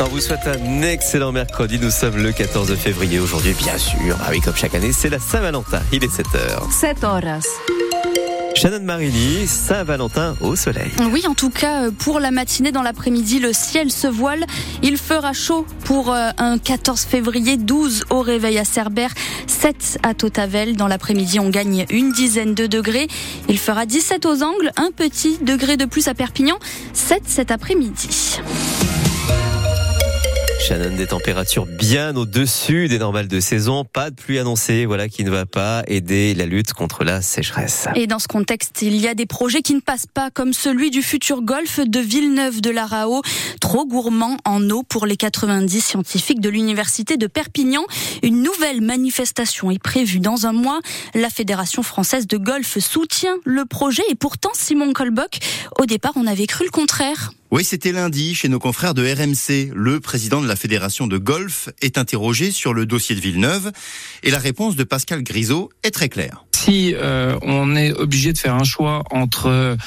On vous souhaite un excellent mercredi. Nous sommes le 14 février aujourd'hui, bien sûr. Ah oui, comme chaque année, c'est la Saint-Valentin. Il est 7h. 7 horas. Shannon Marini, Saint-Valentin au soleil. Oui, en tout cas, euh, pour la matinée, dans l'après-midi, le ciel se voile. Il fera chaud pour euh, un 14 février, 12 au réveil à Cerbère, 7 à Totavel. Dans l'après-midi, on gagne une dizaine de degrés. Il fera 17 aux angles, un petit degré de plus à Perpignan, 7 cet après-midi. Shannon, des températures bien au-dessus des normales de saison. Pas de pluie annoncée, voilà qui ne va pas aider la lutte contre la sécheresse. Et dans ce contexte, il y a des projets qui ne passent pas, comme celui du futur golfe de Villeneuve de la Rao, trop gourmand en eau pour les 90 scientifiques de l'université de Perpignan. Une nouvelle manifestation est prévue dans un mois. La Fédération française de golf soutient le projet et pourtant, Simon Kolbock, au départ, on avait cru le contraire. Oui, c'était lundi chez nos confrères de RMC. Le président de la fédération de golf est interrogé sur le dossier de Villeneuve et la réponse de Pascal Grisot est très claire. Si euh, on est obligé de faire un choix entre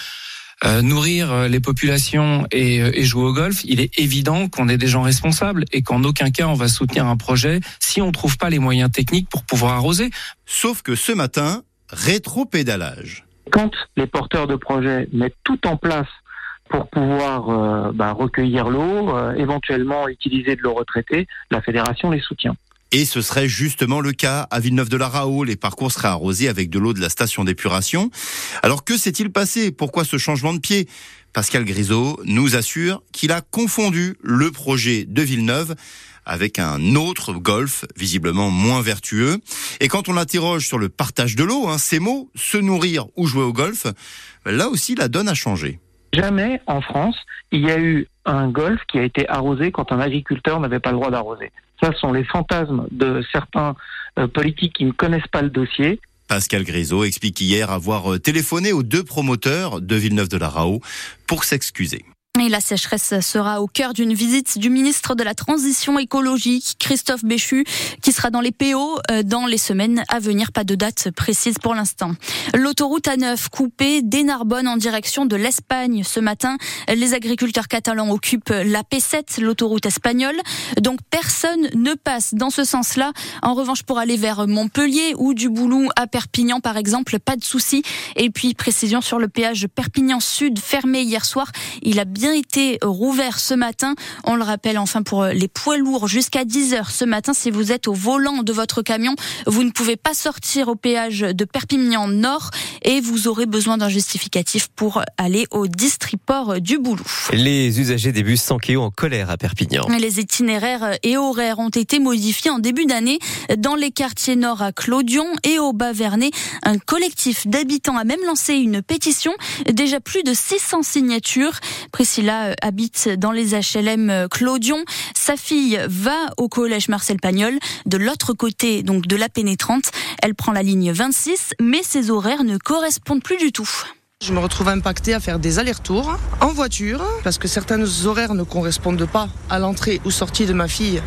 euh, nourrir les populations et, et, jouer au golf, il est évident qu'on est des gens responsables et qu'en aucun cas on va soutenir un projet si on ne trouve pas les moyens techniques pour pouvoir arroser. Sauf que ce matin, rétro-pédalage. Quand les porteurs de projets mettent tout en place pour pouvoir euh, bah, recueillir l'eau, euh, éventuellement utiliser de l'eau retraitée, la fédération les soutient. Et ce serait justement le cas à Villeneuve-de-la-Rao. Les parcours seraient arrosés avec de l'eau de la station d'épuration. Alors que s'est-il passé? Pourquoi ce changement de pied? Pascal Grisot nous assure qu'il a confondu le projet de Villeneuve avec un autre golf, visiblement moins vertueux. Et quand on l'interroge sur le partage de l'eau, hein, ces mots, se nourrir ou jouer au golf, là aussi la donne a changé. Jamais en France, il y a eu un golf qui a été arrosé quand un agriculteur n'avait pas le droit d'arroser. Ça sont les fantasmes de certains euh, politiques qui ne connaissent pas le dossier. Pascal Grisot explique hier avoir euh, téléphoné aux deux promoteurs de Villeneuve-de-la-Rao pour s'excuser. Et la sécheresse sera au cœur d'une visite du ministre de la Transition écologique, Christophe Béchu, qui sera dans les PO euh, dans les semaines à venir. Pas de date précise pour l'instant. L'autoroute A9 coupée dès Narbonne en direction de l'Espagne ce matin. Les agriculteurs catalans occupent la P7, l'autoroute espagnole. Donc personne ne passe dans ce sens-là. En revanche, pour aller vers Montpellier ou du Boulou à Perpignan, par exemple, pas de souci. Et puis, précision sur le péage Perpignan Sud fermé hier soir. Il a été rouvert ce matin. On le rappelle enfin pour les poids lourds jusqu'à 10 heures ce matin. Si vous êtes au volant de votre camion, vous ne pouvez pas sortir au péage de Perpignan Nord et vous aurez besoin d'un justificatif pour aller au distriport du Boulou. Les usagers des bus Sankeo en colère à Perpignan. Les itinéraires et horaires ont été modifiés en début d'année dans les quartiers nord à Clodion et au Bas-Vernay. Un collectif d'habitants a même lancé une pétition. Déjà plus de 600 signatures. Priscilla habite dans les HLM Clodion. Sa fille va au collège Marcel Pagnol. De l'autre côté, donc de la pénétrante, elle prend la ligne 26, mais ses horaires ne correspondent plus du tout. Je me retrouve impactée à faire des allers-retours en voiture parce que certains horaires ne correspondent pas à l'entrée ou sortie de ma fille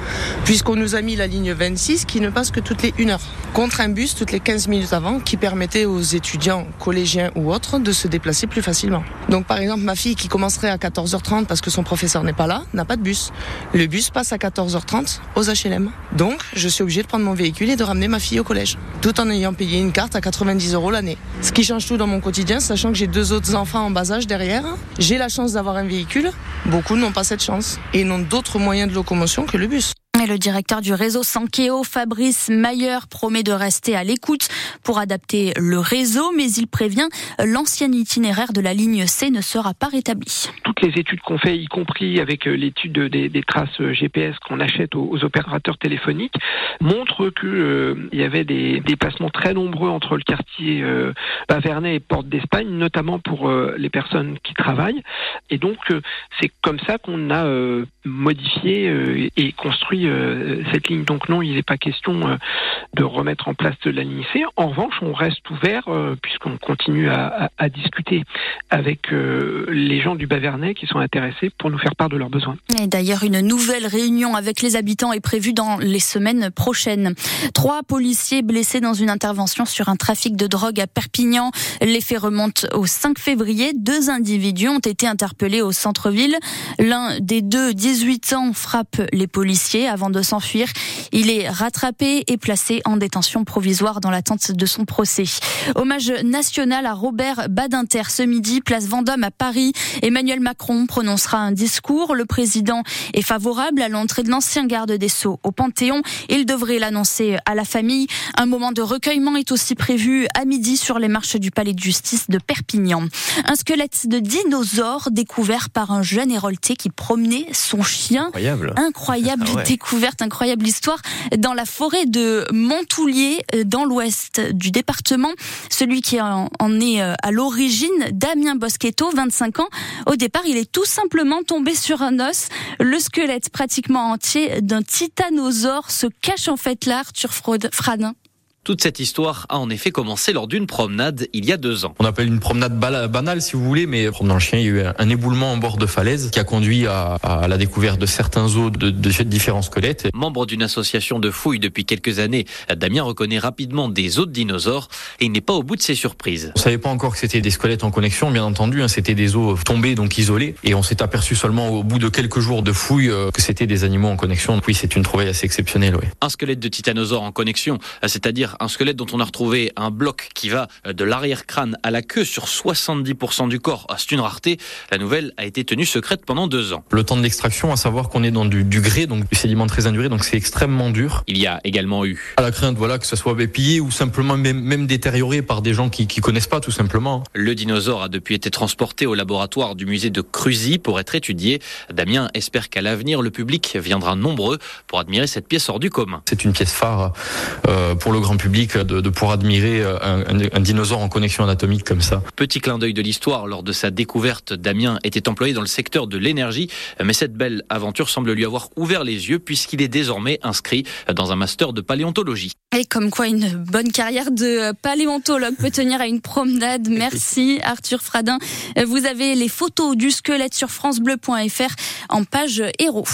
puisqu'on nous a mis la ligne 26 qui ne passe que toutes les 1 heure contre un bus toutes les 15 minutes avant qui permettait aux étudiants collégiens ou autres de se déplacer plus facilement. Donc par exemple ma fille qui commencerait à 14h30 parce que son professeur n'est pas là n'a pas de bus. Le bus passe à 14h30 aux HLM. Donc je suis obligée de prendre mon véhicule et de ramener ma fille au collège tout en ayant payé une carte à 90 euros l'année. Ce qui change tout dans mon quotidien sachant que j'ai deux autres enfants en bas âge derrière. J'ai la chance d'avoir un véhicule. Beaucoup n'ont pas cette chance et n'ont d'autres moyens de locomotion que le bus. Le directeur du réseau Sankeo, Fabrice Mayer, promet de rester à l'écoute pour adapter le réseau, mais il prévient l'ancien itinéraire de la ligne C ne sera pas rétabli. Toutes les études qu'on fait, y compris avec l'étude des, traces GPS qu'on achète aux, opérateurs téléphoniques, montrent qu'il euh, y avait des déplacements très nombreux entre le quartier euh, et Porte d'Espagne, notamment pour euh, les personnes qui travaillent. Et donc, c'est comme ça qu'on a modifié et construit cette ligne. Donc non, il n'est pas question de remettre en place de la ligne C. En revanche, on reste ouvert puisqu'on continue à, à, discuter avec les gens du Bavernais qui sont intéressés pour nous faire part de leurs besoins. Et d'ailleurs, une nouvelle réunion avec les habitants est prévue dans les semaines prochaines. Trois policiers blessés dans une intervention sur un trafic de drogue à Perpignan. Les faits remontent au 5 février. Deux individus ont été interpellés au centre-ville. L'un des deux, 18 ans, frappe les policiers avant de s'enfuir. Il est rattrapé et placé en détention provisoire dans l'attente de son procès. Hommage national à Robert Badinter ce midi, place Vendôme à Paris. Emmanuel Macron prononcera un discours. Le président est favorable à l'entrée de l'ancien garde des Sceaux au Panthéon. Il devrait l'annoncer à la famille. Un moment de recueillement est aussi prévu à midi sur les marches du palais de justice de Perpignan. Un squelette de dinosaure découvert par un jeune hérolté qui promenait son chien. Incroyable. Incroyable ah découverte, incroyable histoire dans la forêt de Montoulier, euh, dans l'ouest du département. Celui qui en est euh, à l'origine, Damien Boschetto, 25 ans. Au départ, il est tout simplement tombé sur un os. Le squelette pratiquement entier d'un titanosaure se cache en fait là, Arthur Fradin. Toute cette histoire a en effet commencé lors d'une promenade il y a deux ans. On appelle une promenade banale si vous voulez, mais promenant le chien, il y a eu un éboulement en bord de falaise qui a conduit à, la découverte de certains os de, de différents squelettes. Membre d'une association de fouilles depuis quelques années, Damien reconnaît rapidement des os de dinosaures et il n'est pas au bout de ses surprises. On savait pas encore que c'était des squelettes en connexion, bien entendu, hein, c'était des os tombés donc isolés et on s'est aperçu seulement au bout de quelques jours de fouilles euh, que c'était des animaux en connexion. Oui, c'est une trouvaille assez exceptionnelle. Oui. Un squelette de titanosaure en connexion, c'est-à-dire un squelette dont on a retrouvé un bloc qui va de l'arrière-crâne à la queue sur 70% du corps. Ah, c'est une rareté. La nouvelle a été tenue secrète pendant deux ans. Le temps de l'extraction, à savoir qu'on est dans du, grès, donc du sédiment très induré, donc c'est extrêmement dur. Il y a également eu à la crainte, voilà, que ça soit pillé ou simplement même, même détérioré par des gens qui, qui connaissent pas, tout simplement. Le dinosaure a depuis été transporté au laboratoire du musée de Cruzy pour être étudié. Damien espère qu'à l'avenir, le public viendra nombreux pour admirer cette pièce hors du commun. C'est une pièce phare euh, pour le grand public de, de pouvoir admirer euh, un, dinosaure en connexion anatomique comme ça. Petit clin d'œil de l'histoire, lors de sa découverte, Damien était employé dans le secteur de l'énergie, mais cette belle aventure semble lui avoir ouvert les yeux puisqu'il est désormais inscrit dans un master de paléontologie. Et comme quoi une bonne carrière de paléontologue peut tenir à une promenade. Merci Arthur Fradin. Vous avez les photos du squelette sur francebleu.fr en page héros.